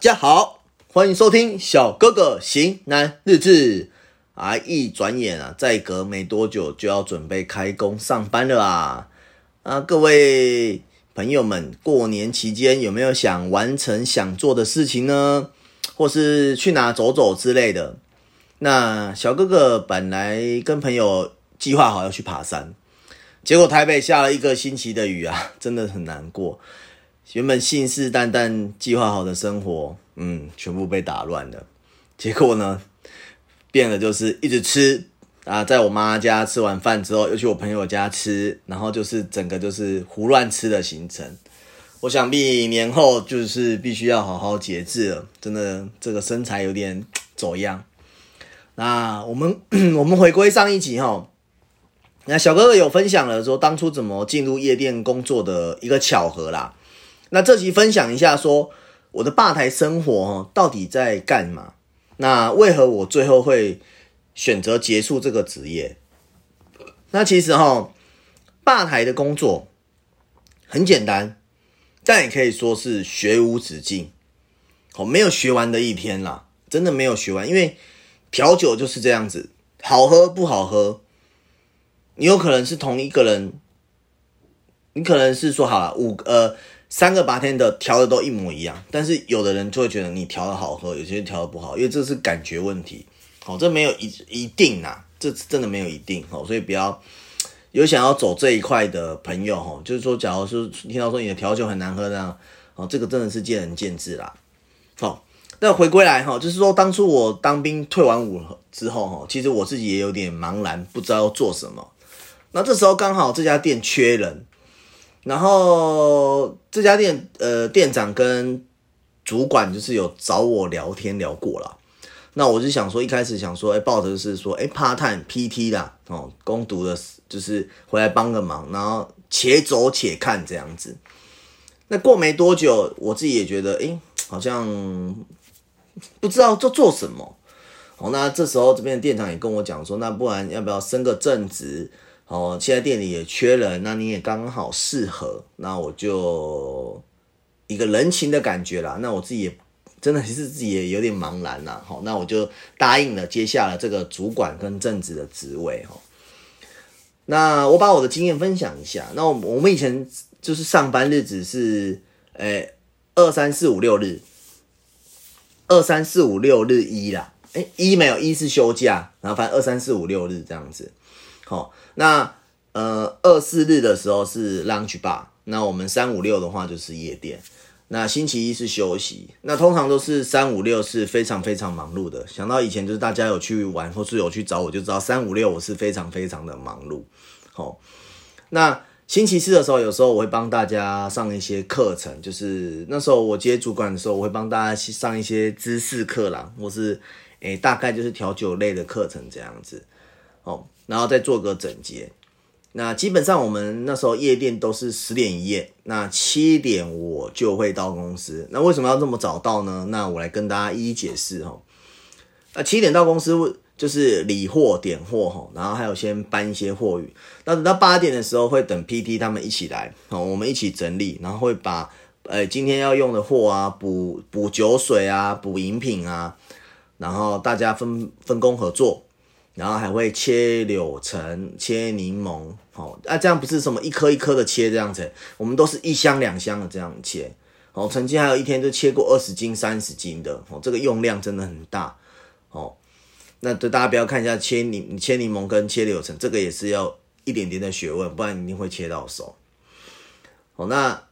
家好，欢迎收听小哥哥型男日志啊！一转眼啊，再隔没多久就要准备开工上班了啊！啊，各位朋友们，过年期间有没有想完成想做的事情呢？或是去哪走走之类的？那小哥哥本来跟朋友计划好要去爬山，结果台北下了一个星期的雨啊，真的很难过。原本信誓旦旦计划好的生活，嗯，全部被打乱了。结果呢，变了就是一直吃啊，在我妈家吃完饭之后，又去我朋友家吃，然后就是整个就是胡乱吃的行程。我想必年后就是必须要好好节制了，真的这个身材有点走样。那我们 我们回归上一集哈，那小哥哥有分享了说当初怎么进入夜店工作的一个巧合啦。那这集分享一下，说我的吧台生活，到底在干嘛？那为何我最后会选择结束这个职业？那其实哈，吧台的工作很简单，但也可以说是学无止境，哦，没有学完的一天啦，真的没有学完，因为调酒就是这样子，好喝不好喝，你有可能是同一个人，你可能是说好了五呃。三个八天的调的都一模一样，但是有的人就会觉得你调的好喝，有些人调的不好，因为这是感觉问题。好，这没有一一定呐，这真的没有一定。好，所以不要 有想要走这一块的朋友，哈，就是说，假如说听到说你的调酒很难喝样，哦，这个真的是见仁见智啦。好，那回归来哈，就是说当初我当兵退完伍之后，哈，其实我自己也有点茫然，不知道要做什么。那这时候刚好这家店缺人。然后这家店，呃，店长跟主管就是有找我聊天聊过了。那我就想说，一开始想说，哎，抱着是说，哎，part time PT 啦，哦，攻读的，就是回来帮个忙，然后且走且看这样子。那过没多久，我自己也觉得，哎，好像不知道做做什么。哦，那这时候这边的店长也跟我讲说，那不然要不要升个正职？哦，现在店里也缺人，那你也刚好适合，那我就一个人情的感觉啦。那我自己也真的是自己也有点茫然啦。好，那我就答应了，接下了这个主管跟正职的职位。哈，那我把我的经验分享一下。那我我们以前就是上班日子是，诶，二三四五六日，二三四五六日一啦。哎，一没有一是休假，然后反正二三四五六日这样子。好。那呃二四日的时候是 lunch bar，那我们三五六的话就是夜店，那星期一是休息，那通常都是三五六是非常非常忙碌的。想到以前就是大家有去玩或是有去找我就知道三五六我是非常非常的忙碌。好，那星期四的时候有时候我会帮大家上一些课程，就是那时候我接主管的时候我会帮大家上一些知识课啦，或是诶大概就是调酒类的课程这样子。哦，然后再做个整洁。那基本上我们那时候夜店都是十点一夜，那七点我就会到公司。那为什么要这么早到呢？那我来跟大家一一解释哈。那七点到公司就是理货点货哈，然后还有先搬一些货语。那等到八点的时候会等 PT 他们一起来，哦，我们一起整理，然后会把呃今天要用的货啊，补补酒水啊，补饮品啊，然后大家分分工合作。然后还会切柳橙、切柠檬，哦，啊，这样不是什么一颗一颗的切这样子，我们都是一箱两箱的这样切，哦，曾经还有一天就切过二十斤、三十斤的，哦，这个用量真的很大，哦，那对大家不要看一下切柠切柠檬跟切柳橙，这个也是要一点点的学问，不然一定会切到手，哦，那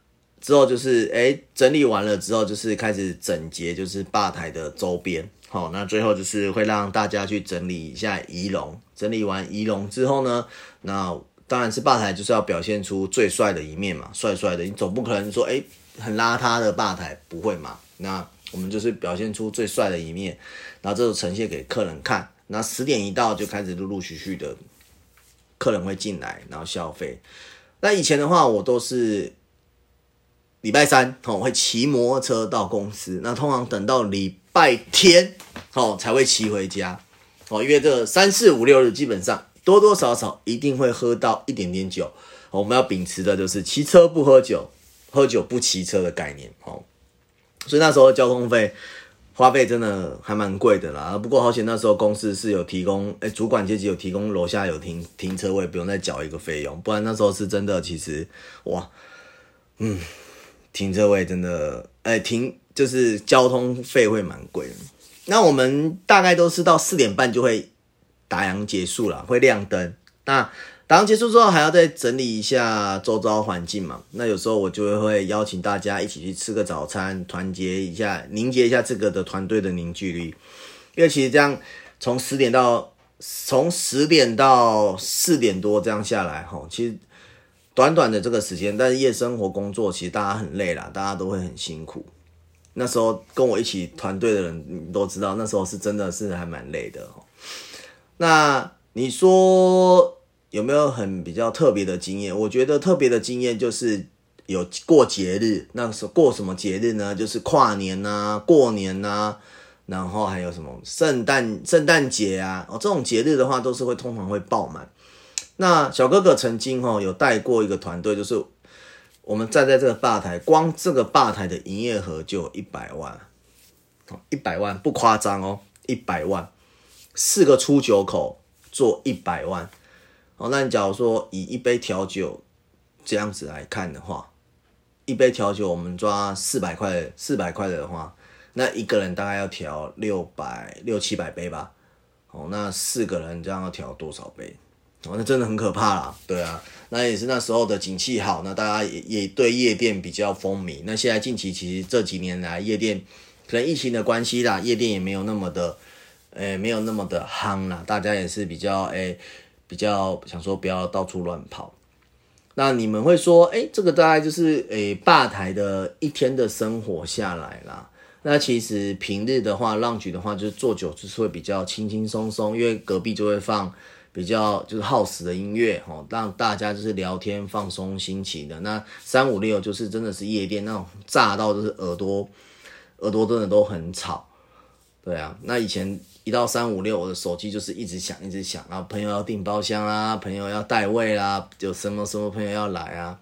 之后就是哎整理完了之后就是开始整洁，就是吧台的周边。好，那最后就是会让大家去整理一下仪容。整理完仪容之后呢，那当然是吧台就是要表现出最帅的一面嘛，帅帅的。你总不可能说，哎，很邋遢的吧台，不会嘛？那我们就是表现出最帅的一面，然后这种呈现给客人看。那十点一到就开始陆陆续续的客人会进来，然后消费。那以前的话，我都是。礼拜三哦会骑摩托车到公司，那通常等到礼拜天哦才会骑回家哦，因为这三四五六日基本上多多少少一定会喝到一点点酒，我们要秉持的就是骑车不喝酒，喝酒不骑车的概念哦。所以那时候交通费花费真的还蛮贵的啦。不过好险那时候公司是有提供，哎，主管阶级有提供楼下有停停车位，不用再缴一个费用。不然那时候是真的，其实哇，嗯，停车位真的，哎，停就是交通费会蛮贵。那我们大概都是到四点半就会打烊结束了，会亮灯。那打烊结束之后，还要再整理一下周遭环境嘛。那有时候我就会邀请大家一起去吃个早餐，团结一下，凝结一下这个的团队的凝聚力。因为其实这样从十点到从十点到四点多这样下来，哈，其实短短的这个时间，但是夜生活工作其实大家很累啦，大家都会很辛苦。那时候跟我一起团队的人，你都知道，那时候是真的是还蛮累的。那你说有没有很比较特别的经验？我觉得特别的经验就是有过节日，那时候过什么节日呢？就是跨年呐、过年呐，然后还有什么圣诞、圣诞节啊，哦，这种节日的话都是会通常会爆满。那小哥哥曾经哦有带过一个团队，就是。我们站在这个吧台，光这个吧台的营业额就有一百万，一百万不夸张哦，一百万，四个出酒口做一百万，哦，那你假如说以一杯调酒这样子来看的话，一杯调酒我们抓四百块，四百块的话，那一个人大概要调六百六七百杯吧，哦，那四个人这样要调多少杯？哦，那真的很可怕啦，对啊，那也是那时候的景气好，那大家也也对夜店比较风靡。那现在近期其实这几年来，夜店可能疫情的关系啦，夜店也没有那么的，诶，没有那么的夯啦，大家也是比较诶，比较想说不要到处乱跑。那你们会说，诶，这个大概就是诶，吧台的一天的生活下来啦。那其实平日的话，浪局的话，就是做酒就是会比较轻轻松松，因为隔壁就会放。比较就是耗时的音乐哦，让大家就是聊天放松心情的。那三五六就是真的是夜店那种炸到就是耳朵耳朵真的都很吵，对啊。那以前一到三五六，我的手机就是一直响一直响，然后朋友要订包厢啦，朋友要带位啦，有什么什么朋友要来啊，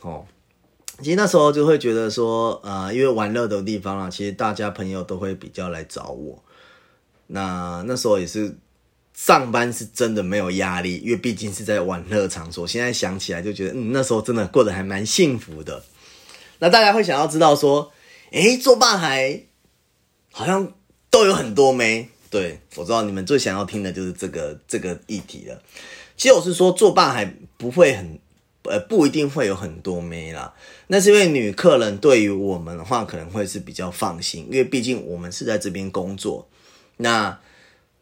哦。其实那时候就会觉得说，呃，因为玩乐的地方啊，其实大家朋友都会比较来找我。那那时候也是。上班是真的没有压力，因为毕竟是在玩乐场所。现在想起来就觉得，嗯，那时候真的过得还蛮幸福的。那大家会想要知道说，诶，做吧台好像都有很多妹。对我知道你们最想要听的就是这个这个议题了。其实我是说，做吧台不会很，呃，不一定会有很多妹啦。那是因为女客人对于我们的话，可能会是比较放心，因为毕竟我们是在这边工作。那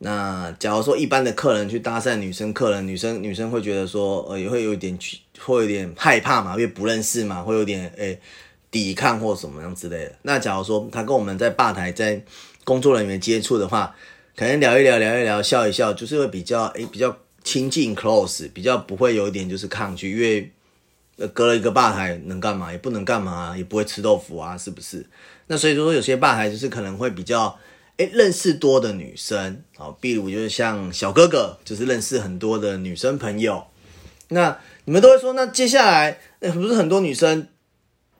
那假如说一般的客人去搭讪女生客人，女生女生会觉得说，呃，也会有一点会有点害怕嘛，因为不认识嘛，会有点诶抵抗或什么样之类的。那假如说他跟我们在吧台在工作人员接触的话，可能聊一聊聊一聊笑一笑，就是会比较诶比较亲近 close，比较不会有一点就是抗拒，因为隔了一个吧台能干嘛？也不能干嘛，也不会吃豆腐啊，是不是？那所以说有些吧台就是可能会比较。哎，认识多的女生，好，比如就是像小哥哥，就是认识很多的女生朋友。那你们都会说，那接下来，哎，不是很多女生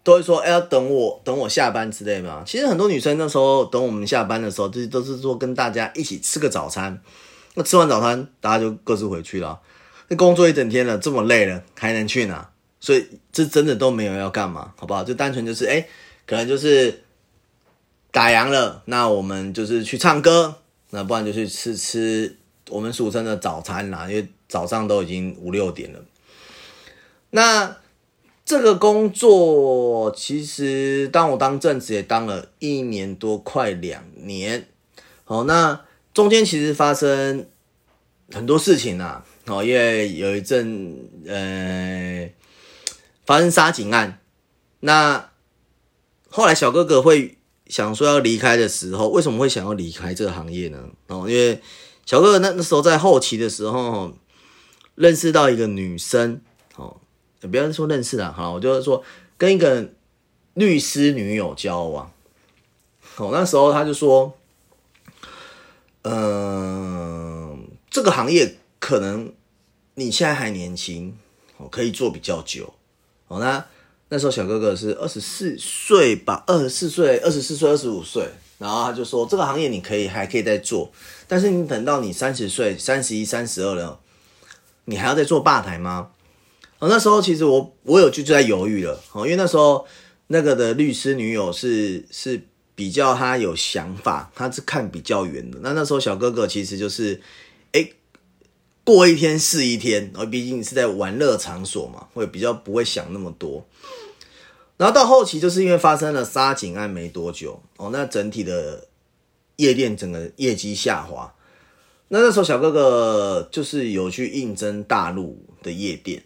都会说，哎，要等我，等我下班之类吗？其实很多女生那时候等我们下班的时候，就是都是说跟大家一起吃个早餐。那吃完早餐，大家就各自回去了。那工作一整天了，这么累了，还能去哪？所以这真的都没有要干嘛，好不好？就单纯就是，哎，可能就是。打烊了，那我们就是去唱歌，那不然就去吃吃我们俗称的早餐啦，因为早上都已经五六点了。那这个工作其实当我当正职也当了一年多，快两年。好，那中间其实发生很多事情啊，哦，因为有一阵呃发生杀警案，那后来小哥哥会。想说要离开的时候，为什么会想要离开这个行业呢？哦，因为小哥哥那那时候在后期的时候，认识到一个女生，哦，也不要说认识了，哈，我就是说跟一个律师女友交往。哦，那时候他就说，嗯，这个行业可能你现在还年轻，哦，可以做比较久。哦，那。那时候小哥哥是二十四岁吧，二十四岁、二十四岁、二十五岁，然后他就说这个行业你可以还可以再做，但是你等到你三十岁、三十一、三十二了，你还要再做吧台吗？哦，那时候其实我我有就就在犹豫了哦，因为那时候那个的律师女友是是比较他有想法，他是看比较远的。那那时候小哥哥其实就是，哎，过一天是一天，哦，毕竟是在玩乐场所嘛，会比较不会想那么多。然后到后期就是因为发生了杀警案没多久哦，那整体的夜店整个业绩下滑。那那时候小哥哥就是有去应征大陆的夜店。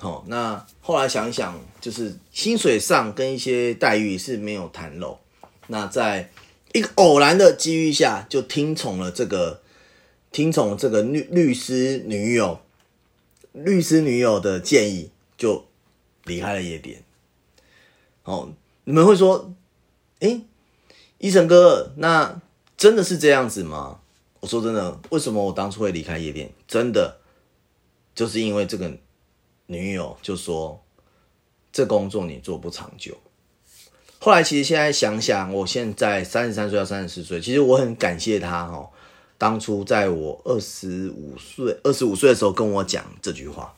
哦，那后来想一想，就是薪水上跟一些待遇是没有谈拢。那在一个偶然的机遇下，就听从了这个，听从这个律律师女友，律师女友的建议，就离开了夜店。哦，你们会说，哎，医生哥，那真的是这样子吗？我说真的，为什么我当初会离开夜店？真的就是因为这个。女友就说：“这工作你做不长久。”后来其实现在想想，我现在三十三岁到三十四岁，其实我很感谢他哦。当初在我二十五岁、二十五岁的时候跟我讲这句话。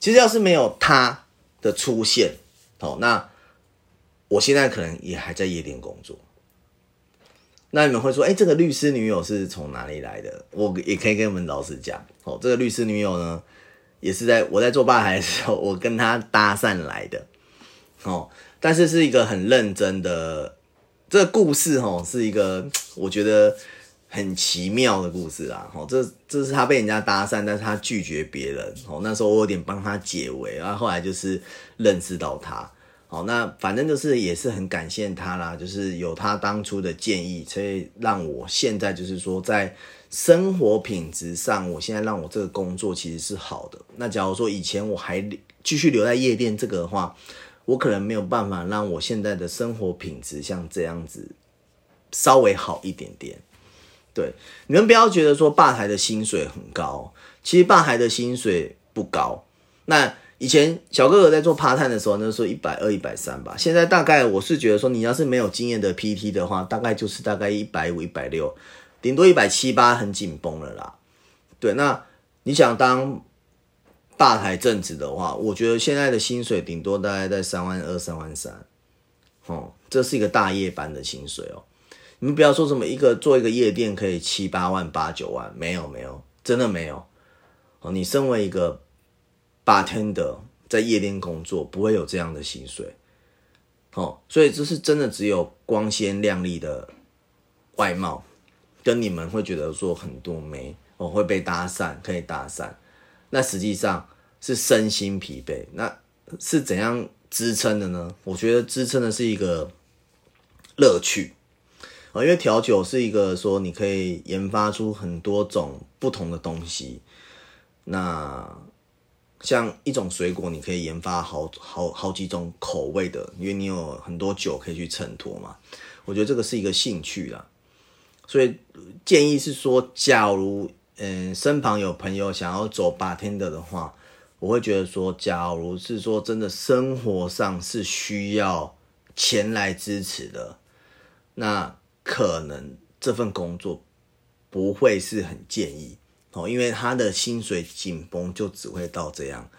其实要是没有他的出现，哦，那我现在可能也还在夜店工作。那你们会说：“哎，这个律师女友是从哪里来的？”我也可以跟你们老实讲，哦，这个律师女友呢。也是在我在做吧台的时候，我跟她搭讪来的，哦，但是是一个很认真的这个故事，哦，是一个我觉得很奇妙的故事啊，哦，这这是他被人家搭讪，但是他拒绝别人，哦，那时候我有点帮他解围，然后后来就是认识到他，好，那反正就是也是很感谢他啦，就是有他当初的建议，所以让我现在就是说在。生活品质上，我现在让我这个工作其实是好的。那假如说以前我还继续留在夜店这个的话，我可能没有办法让我现在的生活品质像这样子稍微好一点点。对，你们不要觉得说吧台的薪水很高，其实吧台的薪水不高。那以前小哥哥在做趴探的时候，那时候一百二、一百三吧。现在大概我是觉得说，你要是没有经验的 PT 的话，大概就是大概一百五、一百六。顶多一百七八很紧绷了啦，对，那你想当大台正职的话，我觉得现在的薪水顶多大概在三万二、三万三，哦，这是一个大夜班的薪水哦。你们不要说什么一个做一个夜店可以七八万、八九万，没有没有，真的没有。哦，你身为一个 bartender 在夜店工作，不会有这样的薪水，哦，所以这是真的只有光鲜亮丽的外貌。跟你们会觉得说很多没哦会被搭讪，可以搭讪，那实际上是身心疲惫，那是怎样支撑的呢？我觉得支撑的是一个乐趣啊，因为调酒是一个说你可以研发出很多种不同的东西，那像一种水果，你可以研发好好好几种口味的，因为你有很多酒可以去衬托嘛。我觉得这个是一个兴趣啦。所以建议是说，假如嗯身旁有朋友想要走 bartender 的话，我会觉得说，假如是说真的生活上是需要钱来支持的，那可能这份工作不会是很建议哦，因为他的薪水紧绷就只会到这样，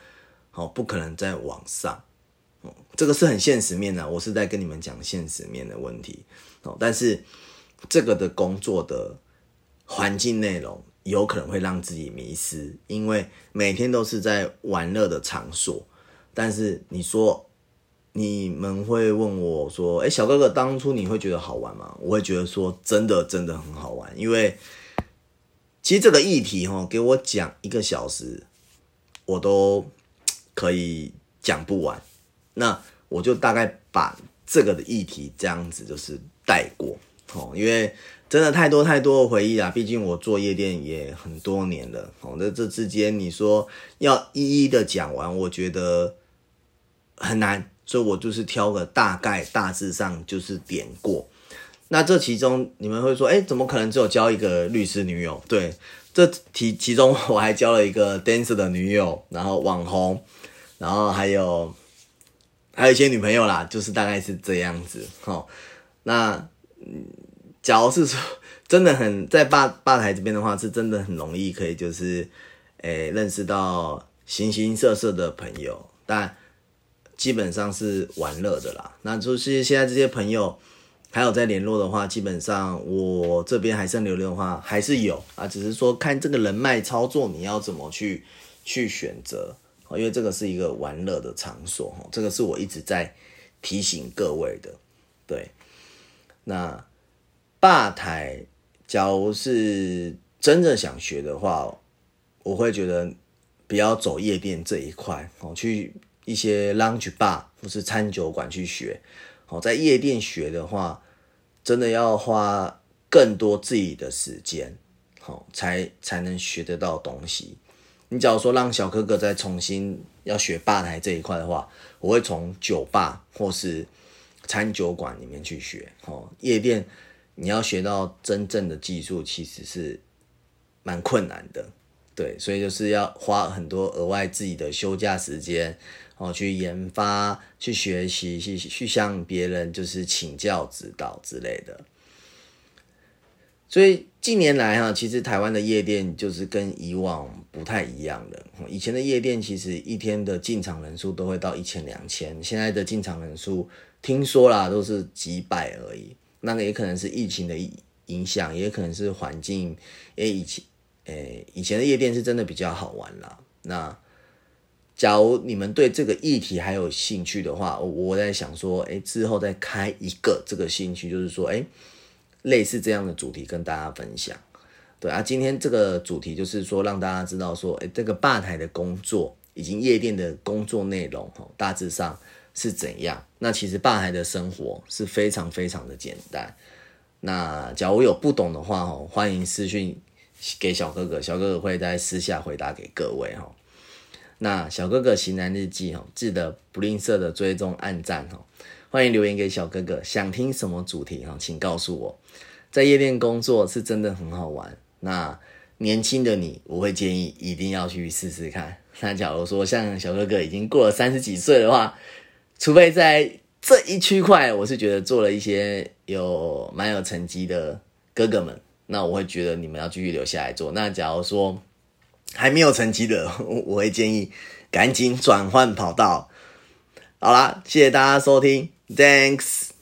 哦，不可能再往上，哦，这个是很现实面的，我是在跟你们讲现实面的问题哦，但是。这个的工作的环境内容有可能会让自己迷失，因为每天都是在玩乐的场所。但是你说你们会问我说：“哎，小哥哥，当初你会觉得好玩吗？”我会觉得说真的真的很好玩，因为其实这个议题哈，给我讲一个小时，我都可以讲不完。那我就大概把这个的议题这样子就是带过。哦，因为真的太多太多的回忆啊！毕竟我做夜店也很多年了。哦，那这之间你说要一一的讲完，我觉得很难，所以我就是挑个大概、大致上就是点过。那这其中你们会说，哎，怎么可能只有交一个律师女友？对，这其其中我还交了一个 dancer 的女友，然后网红，然后还有还有一些女朋友啦，就是大概是这样子。哦，那假如是说真的很在吧吧台这边的话，是真的很容易可以就是诶认识到形形色色的朋友，但基本上是玩乐的啦。那就是现在这些朋友。还有在联络的话，基本上我这边还剩留留的话，还是有啊，只是说看这个人脉操作，你要怎么去去选择因为这个是一个玩乐的场所这个是我一直在提醒各位的。对，那吧台，假如是真的想学的话，我会觉得不要走夜店这一块哦，去一些 lounge bar 或是餐酒馆去学。好，在夜店学的话。真的要花更多自己的时间，好才才能学得到东西。你假如说让小哥哥再重新要学吧台这一块的话，我会从酒吧或是餐酒馆里面去学。哦，夜店你要学到真正的技术，其实是蛮困难的。对，所以就是要花很多额外自己的休假时间。哦，去研发、去学习、去去向别人就是请教、指导之类的。所以近年来哈，其实台湾的夜店就是跟以往不太一样的。以前的夜店其实一天的进场人数都会到一千、两千，现在的进场人数听说啦都是几百而已。那个也可能是疫情的影响，也可能是环境。诶，以前诶，以前的夜店是真的比较好玩啦。那假如你们对这个议题还有兴趣的话，我我在想说，哎，之后再开一个这个兴趣，就是说，哎，类似这样的主题跟大家分享。对啊，今天这个主题就是说，让大家知道说，哎，这个吧台的工作以及夜店的工作内容，哈，大致上是怎样。那其实吧台的生活是非常非常的简单。那假如有不懂的话，哈，欢迎私讯给小哥哥，小哥哥会在私下回答给各位，哈。那小哥哥型男日记哈，记得不吝啬的追踪按赞哈，欢迎留言给小哥哥，想听什么主题哈，请告诉我。在夜店工作是真的很好玩，那年轻的你，我会建议一定要去试试看。那假如说像小哥哥已经过了三十几岁的话，除非在这一区块，我是觉得做了一些有蛮有成绩的哥哥们，那我会觉得你们要继续留下来做。那假如说，还没有成绩的，我会建议赶紧转换跑道。好啦，谢谢大家收听，Thanks。